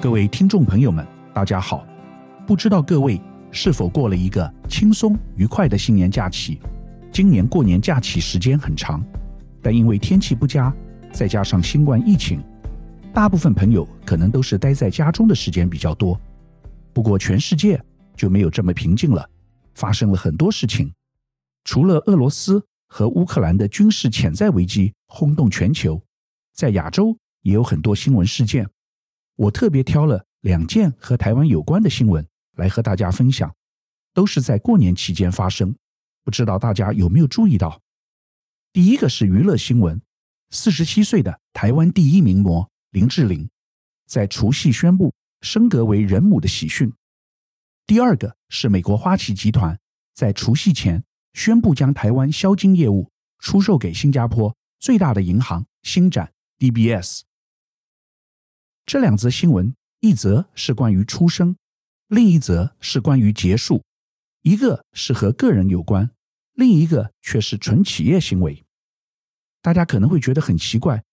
各位听众朋友们，大家好。不知道各位是否过了一个轻松愉快的新年假期？今年过年假期时间很长，但因为天气不佳，再加上新冠疫情，大部分朋友可能都是待在家中的时间比较多。不过全世界就没有这么平静了，发生了很多事情。除了俄罗斯和乌克兰的军事潜在危机轰动全球，在亚洲也有很多新闻事件。我特别挑了两件和台湾有关的新闻来和大家分享，都是在过年期间发生。不知道大家有没有注意到？第一个是娱乐新闻，四十七岁的台湾第一名模林志玲，在除夕宣布升格为人母的喜讯。第二个是美国花旗集团在除夕前宣布将台湾销金业务出售给新加坡最大的银行星展 DBS。这两则新闻，一则是关于出生，另一则是关于结束。一个是和个人有关，另一个却是纯企业行为。大家可能会觉得很奇怪，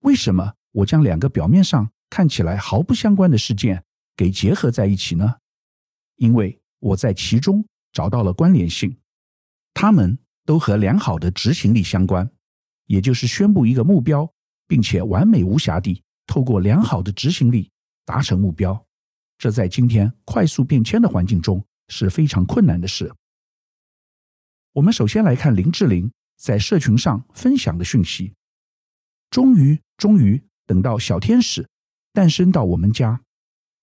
为什么我将两个表面上看起来毫不相关的事件给结合在一起呢？因为我在其中找到了关联性，它们都和良好的执行力相关，也就是宣布一个目标，并且完美无瑕地。透过良好的执行力达成目标，这在今天快速变迁的环境中是非常困难的事。我们首先来看林志玲在社群上分享的讯息：终于，终于等到小天使诞生到我们家，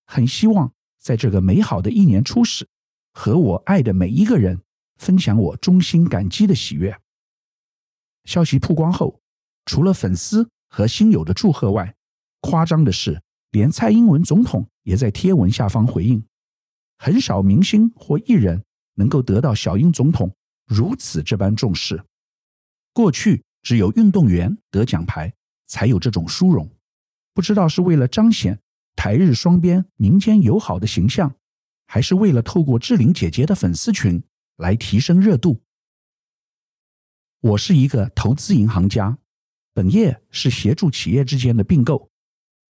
很希望在这个美好的一年初始，和我爱的每一个人分享我衷心感激的喜悦。消息曝光后，除了粉丝和亲友的祝贺外，夸张的是，连蔡英文总统也在贴文下方回应。很少明星或艺人能够得到小英总统如此这般重视。过去只有运动员得奖牌才有这种殊荣，不知道是为了彰显台日双边民间友好的形象，还是为了透过志玲姐姐的粉丝群来提升热度。我是一个投资银行家，本业是协助企业之间的并购。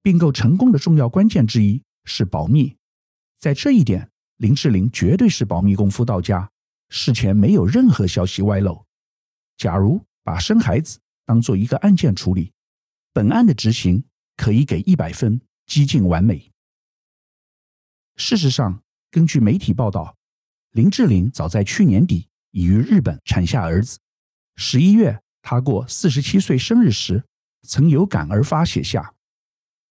并购成功的重要关键之一是保密，在这一点，林志玲绝对是保密功夫到家，事前没有任何消息外漏。假如把生孩子当做一个案件处理，本案的执行可以给一百分，几近完美。事实上，根据媒体报道，林志玲早在去年底已于日本产下儿子。十一月，她过四十七岁生日时，曾有感而发写下。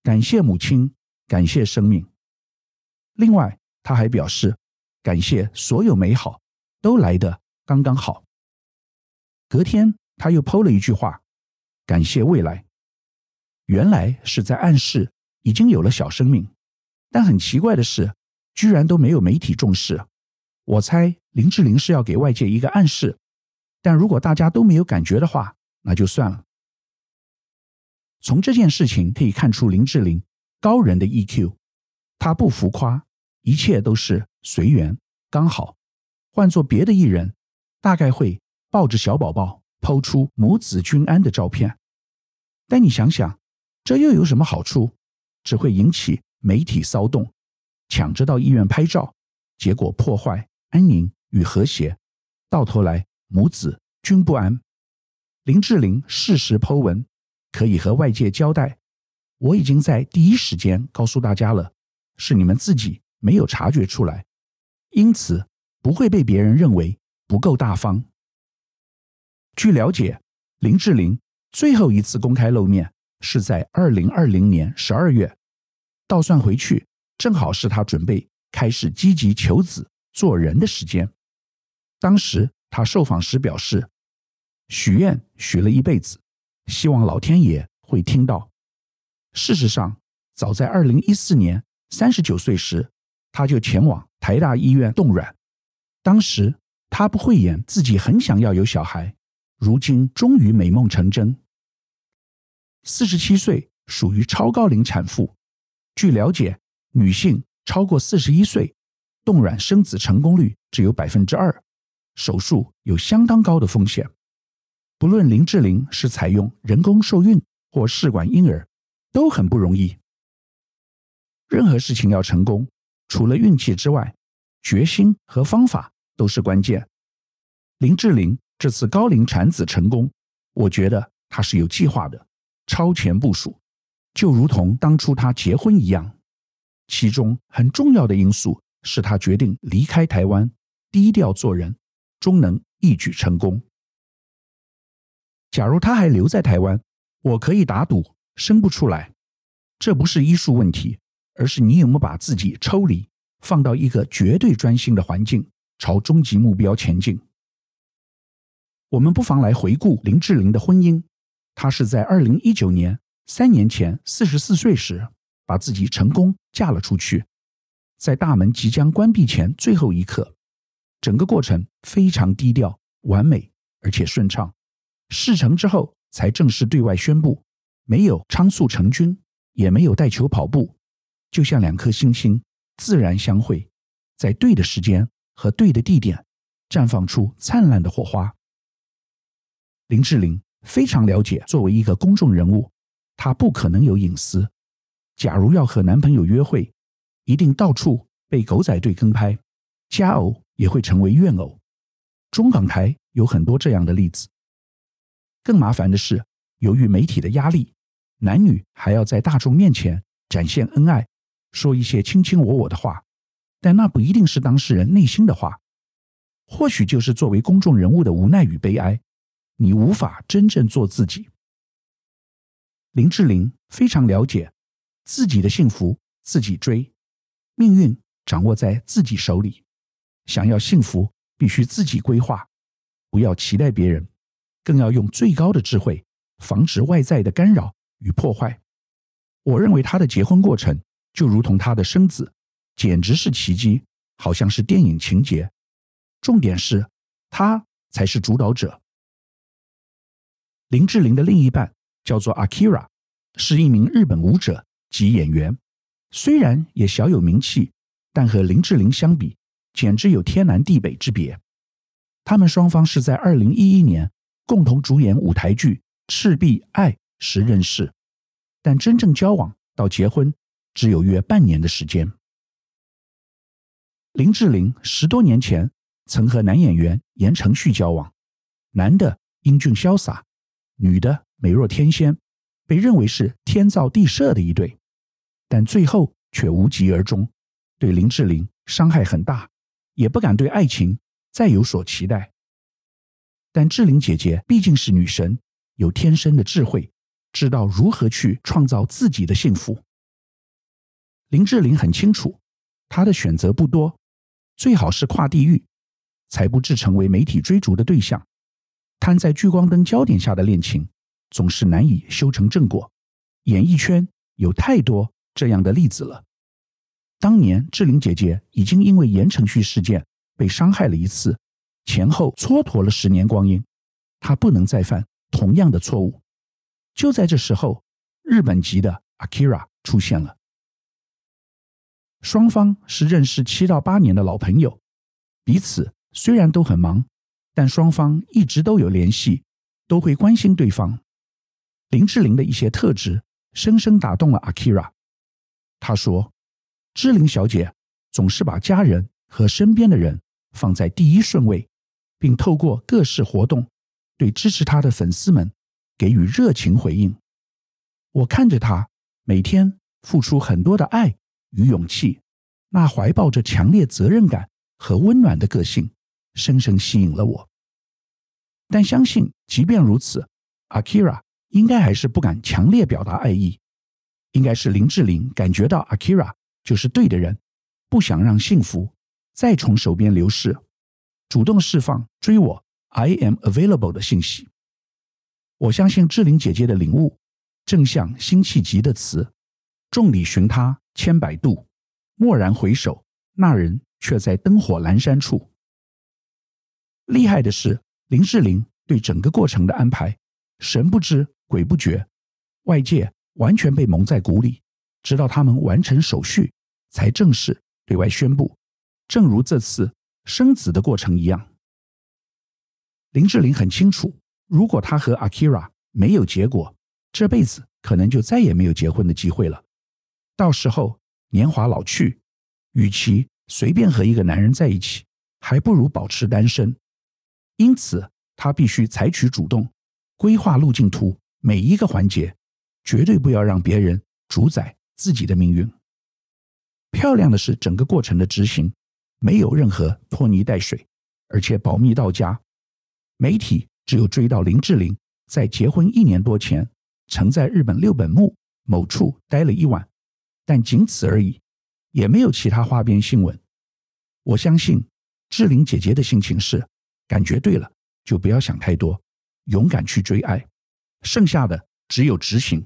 感谢母亲，感谢生命。另外，他还表示感谢所有美好都来得刚刚好。隔天，他又 PO 了一句话：“感谢未来。”原来是在暗示已经有了小生命，但很奇怪的是，居然都没有媒体重视。我猜林志玲是要给外界一个暗示，但如果大家都没有感觉的话，那就算了。从这件事情可以看出林志玲高人的 EQ，她不浮夸，一切都是随缘刚好。换做别的艺人，大概会抱着小宝宝抛出母子均安的照片。但你想想，这又有什么好处？只会引起媒体骚动，抢着到医院拍照，结果破坏安宁与和谐，到头来母子均不安。林志玲适时 PO 文。可以和外界交代，我已经在第一时间告诉大家了，是你们自己没有察觉出来，因此不会被别人认为不够大方。据了解，林志玲最后一次公开露面是在二零二零年十二月，倒算回去，正好是她准备开始积极求子做人的时间。当时她受访时表示，许愿许了一辈子。希望老天爷会听到。事实上，早在二零一四年三十九岁时，他就前往台大医院冻卵。当时他不讳言自己很想要有小孩，如今终于美梦成真。四十七岁属于超高龄产妇。据了解，女性超过四十一岁，冻卵生子成功率只有百分之二，手术有相当高的风险。不论林志玲是采用人工受孕或试管婴儿，都很不容易。任何事情要成功，除了运气之外，决心和方法都是关键。林志玲这次高龄产子成功，我觉得她是有计划的，超前部署，就如同当初她结婚一样。其中很重要的因素是她决定离开台湾，低调做人，终能一举成功。假如他还留在台湾，我可以打赌生不出来。这不是医术问题，而是你有没有把自己抽离，放到一个绝对专心的环境，朝终极目标前进。我们不妨来回顾林志玲的婚姻。她是在二零一九年，三年前四十四岁时，把自己成功嫁了出去。在大门即将关闭前最后一刻，整个过程非常低调、完美而且顺畅。事成之后，才正式对外宣布，没有仓促成军。也没有带球跑步，就像两颗星星自然相会，在对的时间和对的地点，绽放出灿烂的火花。林志玲非常了解，作为一个公众人物，她不可能有隐私。假如要和男朋友约会，一定到处被狗仔队跟拍，佳偶也会成为怨偶。中港台有很多这样的例子。更麻烦的是，由于媒体的压力。男女还要在大众面前展现恩爱，说一些卿卿我我的话，但那不一定是当事人内心的话，或许就是作为公众人物的无奈与悲哀。你无法真正做自己。林志玲非常了解自己的幸福自己追，命运掌握在自己手里。想要幸福，必须自己规划，不要期待别人，更要用最高的智慧防止外在的干扰。与破坏，我认为他的结婚过程就如同他的生子，简直是奇迹，好像是电影情节。重点是，他才是主导者。林志玲的另一半叫做 Akira，是一名日本舞者及演员，虽然也小有名气，但和林志玲相比，简直有天南地北之别。他们双方是在二零一一年共同主演舞台剧《赤壁爱》时认识，但真正交往到结婚只有约半年的时间。林志玲十多年前曾和男演员言承旭交往，男的英俊潇洒，女的美若天仙，被认为是天造地设的一对，但最后却无疾而终，对林志玲伤害很大，也不敢对爱情再有所期待。但志玲姐姐毕竟是女神，有天生的智慧。知道如何去创造自己的幸福。林志玲很清楚，她的选择不多，最好是跨地域，才不致成为媒体追逐的对象。摊在聚光灯焦点下的恋情，总是难以修成正果。演艺圈有太多这样的例子了。当年志玲姐姐已经因为言承旭事件被伤害了一次，前后蹉跎了十年光阴，她不能再犯同样的错误。就在这时候，日本籍的 Akira 出现了。双方是认识七到八年的老朋友，彼此虽然都很忙，但双方一直都有联系，都会关心对方。林志玲的一些特质深深打动了 Akira。他说：“志玲小姐总是把家人和身边的人放在第一顺位，并透过各式活动对支持他的粉丝们。”给予热情回应，我看着他每天付出很多的爱与勇气，那怀抱着强烈责任感和温暖的个性，深深吸引了我。但相信，即便如此，Akira 应该还是不敢强烈表达爱意。应该是林志玲感觉到 Akira 就是对的人，不想让幸福再从手边流逝，主动释放追我 I am available 的信息。我相信志玲姐姐的领悟，正像辛弃疾的词：“众里寻他千百度，蓦然回首，那人却在灯火阑珊处。”厉害的是，林志玲对整个过程的安排，神不知鬼不觉，外界完全被蒙在鼓里，直到他们完成手续，才正式对外宣布。正如这次生子的过程一样，林志玲很清楚。如果她和 Akira 没有结果，这辈子可能就再也没有结婚的机会了。到时候年华老去，与其随便和一个男人在一起，还不如保持单身。因此，她必须采取主动，规划路径图，每一个环节，绝对不要让别人主宰自己的命运。漂亮的是整个过程的执行，没有任何拖泥带水，而且保密到家。媒体只有追到林志玲在结婚一年多前，曾在日本六本木某处待了一晚，但仅此而已，也没有其他花边新闻。我相信志玲姐姐的心情是：感觉对了，就不要想太多，勇敢去追爱，剩下的只有执行。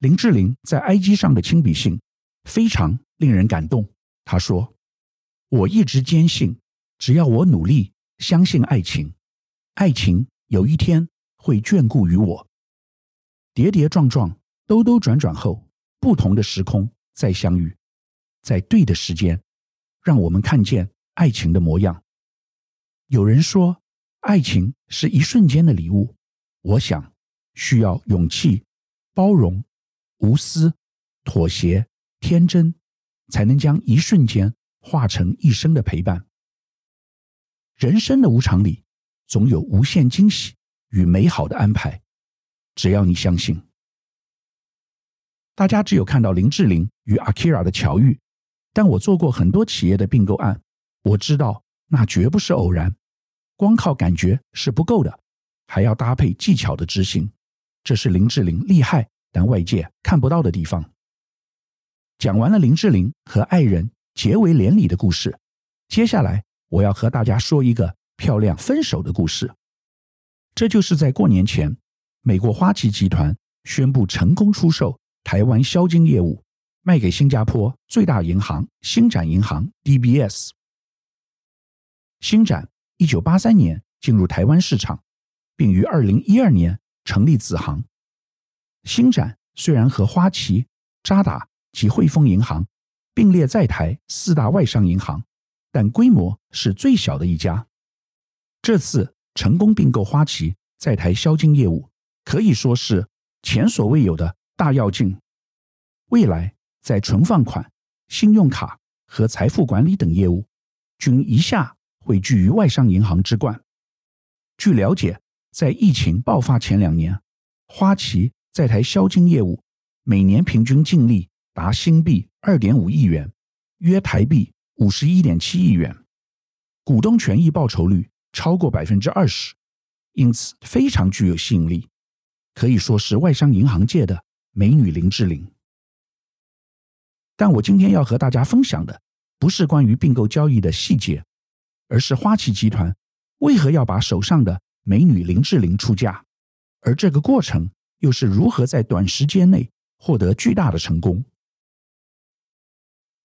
林志玲在 IG 上的亲笔信。非常令人感动。他说：“我一直坚信，只要我努力，相信爱情，爱情有一天会眷顾于我。跌跌撞撞，兜兜转转后，不同的时空再相遇，在对的时间，让我们看见爱情的模样。有人说，爱情是一瞬间的礼物。我想，需要勇气、包容、无私、妥协。”天真，才能将一瞬间化成一生的陪伴。人生的无常里，总有无限惊喜与美好的安排。只要你相信。大家只有看到林志玲与 Akira 的巧遇，但我做过很多企业的并购案，我知道那绝不是偶然。光靠感觉是不够的，还要搭配技巧的执行。这是林志玲厉害但外界看不到的地方。讲完了林志玲和爱人结为连理的故事，接下来我要和大家说一个漂亮分手的故事。这就是在过年前，美国花旗集团宣布成功出售台湾销金业务，卖给新加坡最大银行星展银行 （DBS）。星展一九八三年进入台湾市场，并于二零一二年成立子行。星展虽然和花旗、渣打及汇丰银行并列在台四大外商银行，但规模是最小的一家。这次成功并购花旗在台销金业务，可以说是前所未有的大跃进。未来在存放款、信用卡和财富管理等业务，均一下会居于外商银行之冠。据了解，在疫情爆发前两年，花旗在台销金业务每年平均净利。达新币二点五亿元，约台币五十一点七亿元，股东权益报酬率超过百分之二十，因此非常具有吸引力，可以说是外商银行界的美女林志玲。但我今天要和大家分享的，不是关于并购交易的细节，而是花旗集团为何要把手上的美女林志玲出价，而这个过程又是如何在短时间内获得巨大的成功。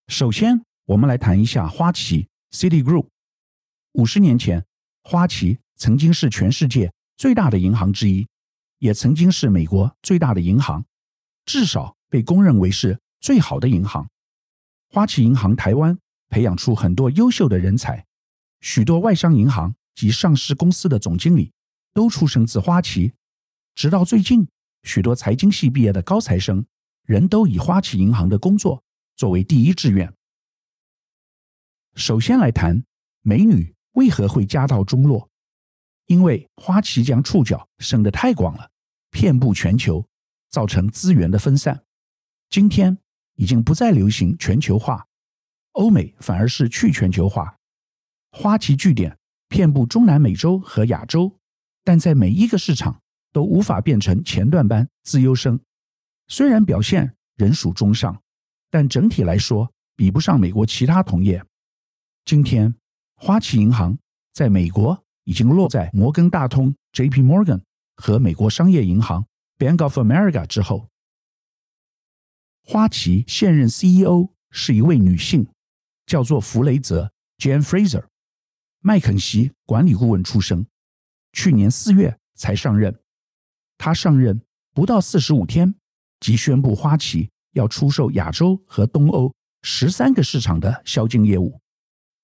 首先，我们来谈一下花旗 City Group。五十年前，花旗曾经是全世界最大的银行之一，也曾经是美国最大的银行，至少被公认为是最好的银行。花旗银行台湾培养出很多优秀的人才，许多外商银行及上市公司的总经理都出生自花旗。直到最近，许多财经系毕业的高材生，人都以花旗银行的工作。作为第一志愿，首先来谈美女为何会家道中落。因为花旗将触角伸得太广了，遍布全球，造成资源的分散。今天已经不再流行全球化，欧美反而是去全球化。花旗据点遍布中南美洲和亚洲，但在每一个市场都无法变成前段班资优生，虽然表现仍属中上。但整体来说，比不上美国其他同业。今天，花旗银行在美国已经落在摩根大通 （J.P. Morgan） 和美国商业银行 （Bank of America） 之后。花旗现任 CEO 是一位女性，叫做弗雷泽 （Jane Fraser），麦肯锡管理顾问出身，去年四月才上任。她上任不到四十五天，即宣布花旗。要出售亚洲和东欧十三个市场的销金业务，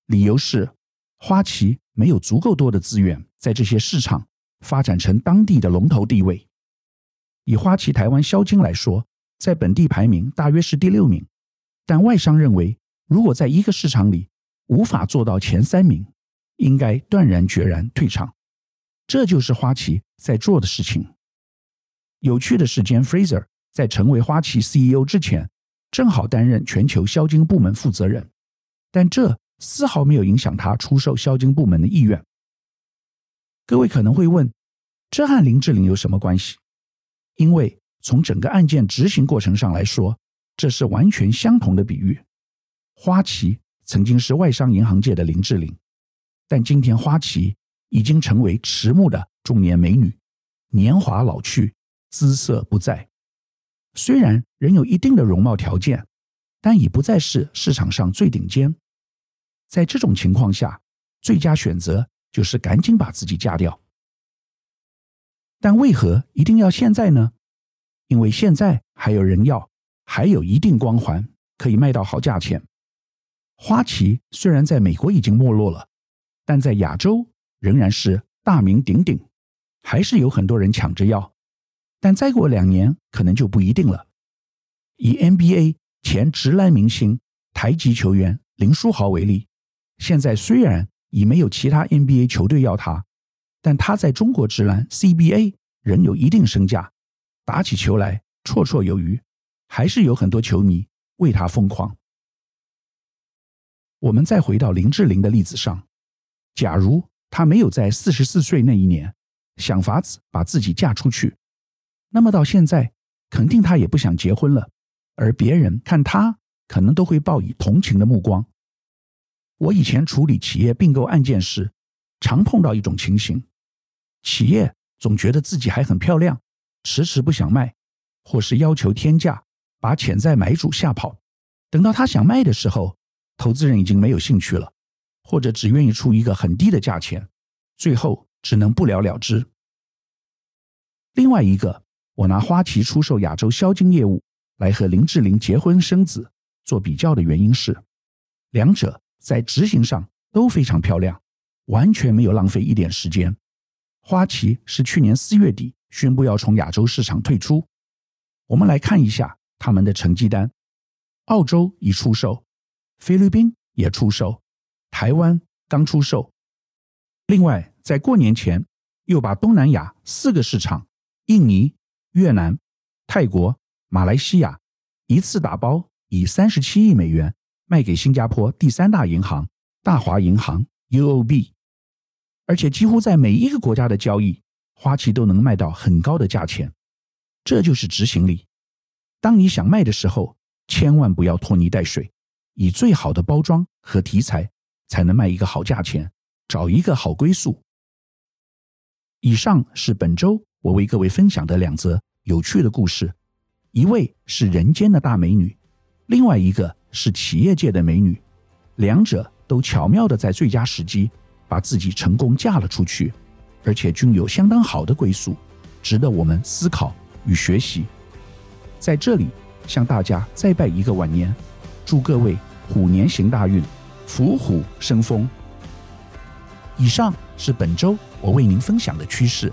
理由是花旗没有足够多的资源在这些市场发展成当地的龙头地位。以花旗台湾销金来说，在本地排名大约是第六名，但外商认为，如果在一个市场里无法做到前三名，应该断然决然退场。这就是花旗在做的事情。有趣的是兼 Fraser 在成为花旗 CEO 之前，正好担任全球销金部门负责人，但这丝毫没有影响他出售销金部门的意愿。各位可能会问，这和林志玲有什么关系？因为从整个案件执行过程上来说，这是完全相同的比喻。花旗曾经是外商银行界的林志玲，但今天花旗已经成为迟暮的中年美女，年华老去，姿色不在。虽然仍有一定的容貌条件，但已不再是市场上最顶尖。在这种情况下，最佳选择就是赶紧把自己嫁掉。但为何一定要现在呢？因为现在还有人要，还有一定光环，可以卖到好价钱。花旗虽然在美国已经没落了，但在亚洲仍然是大名鼎鼎，还是有很多人抢着要。但再过两年，可能就不一定了。以 NBA 前职篮明星、台籍球员林书豪为例，现在虽然已没有其他 NBA 球队要他，但他在中国职篮 CBA 仍有一定身价，打起球来绰绰有余，还是有很多球迷为他疯狂。我们再回到林志玲的例子上，假如她没有在四十四岁那一年想法子把自己嫁出去，那么到现在肯定他也不想结婚了，而别人看他可能都会报以同情的目光。我以前处理企业并购案件时，常碰到一种情形：企业总觉得自己还很漂亮，迟迟不想卖，或是要求天价把潜在买主吓跑，等到他想卖的时候。投资人已经没有兴趣了，或者只愿意出一个很低的价钱，最后只能不了了之。另外一个，我拿花旗出售亚洲销金业务来和林志玲结婚生子做比较的原因是，两者在执行上都非常漂亮，完全没有浪费一点时间。花旗是去年四月底宣布要从亚洲市场退出，我们来看一下他们的成绩单：澳洲已出售。菲律宾也出售，台湾刚出售。另外，在过年前又把东南亚四个市场——印尼、越南、泰国、马来西亚——一次打包，以三十七亿美元卖给新加坡第三大银行大华银行 （UOB）。而且，几乎在每一个国家的交易，花旗都能卖到很高的价钱。这就是执行力。当你想卖的时候，千万不要拖泥带水。以最好的包装和题材，才能卖一个好价钱，找一个好归宿。以上是本周我为各位分享的两则有趣的故事，一位是人间的大美女，另外一个是企业界的美女，两者都巧妙地在最佳时机把自己成功嫁了出去，而且均有相当好的归宿，值得我们思考与学习。在这里向大家再拜一个晚年。祝各位虎年行大运，虎虎生风。以上是本周我为您分享的趋势，